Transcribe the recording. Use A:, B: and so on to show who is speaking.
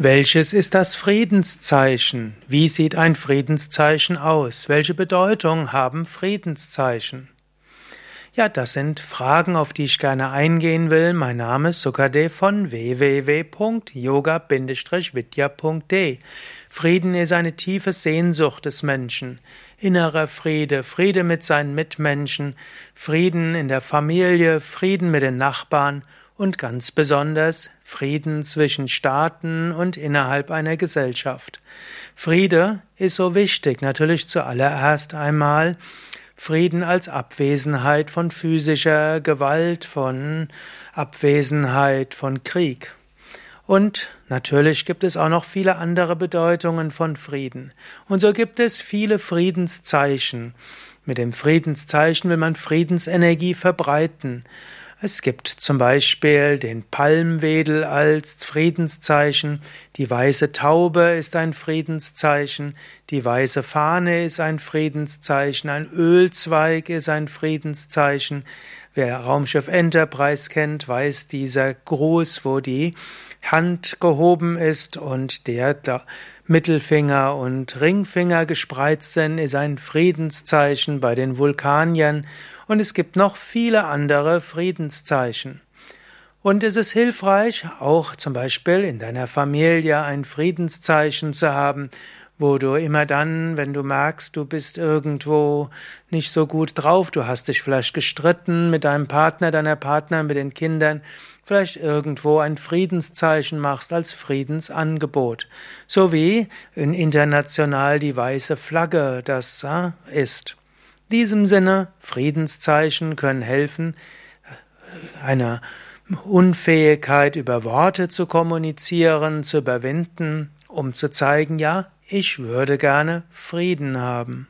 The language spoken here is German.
A: Welches ist das Friedenszeichen? Wie sieht ein Friedenszeichen aus? Welche Bedeutung haben Friedenszeichen? Ja, das sind Fragen, auf die ich gerne eingehen will. Mein Name ist Sukade von www.yoga-vidya.de. Frieden ist eine tiefe Sehnsucht des Menschen. Innerer Friede, Friede mit seinen Mitmenschen, Frieden in der Familie, Frieden mit den Nachbarn und ganz besonders Frieden zwischen Staaten und innerhalb einer Gesellschaft. Friede ist so wichtig, natürlich zuallererst einmal Frieden als Abwesenheit von physischer Gewalt, von Abwesenheit von Krieg. Und natürlich gibt es auch noch viele andere Bedeutungen von Frieden. Und so gibt es viele Friedenszeichen. Mit dem Friedenszeichen will man Friedensenergie verbreiten. Es gibt zum Beispiel den Palmwedel als Friedenszeichen, die weiße Taube ist ein Friedenszeichen, die weiße Fahne ist ein Friedenszeichen, ein Ölzweig ist ein Friedenszeichen. Wer Raumschiff Enterprise kennt, weiß dieser Gruß, wo die Hand gehoben ist und der Mittelfinger und Ringfinger gespreizt sind, ist ein Friedenszeichen bei den Vulkaniern und es gibt noch viele andere Friedenszeichen. Und es ist hilfreich, auch zum Beispiel in deiner Familie ein Friedenszeichen zu haben, wo du immer dann, wenn du merkst, du bist irgendwo nicht so gut drauf, du hast dich vielleicht gestritten mit deinem Partner, deiner Partner, mit den Kindern, vielleicht irgendwo ein Friedenszeichen machst als Friedensangebot, so wie in international die weiße Flagge das äh, ist. In diesem Sinne, Friedenszeichen können helfen, eine Unfähigkeit über Worte zu kommunizieren, zu überwinden, um zu zeigen, ja, ich würde gerne Frieden haben.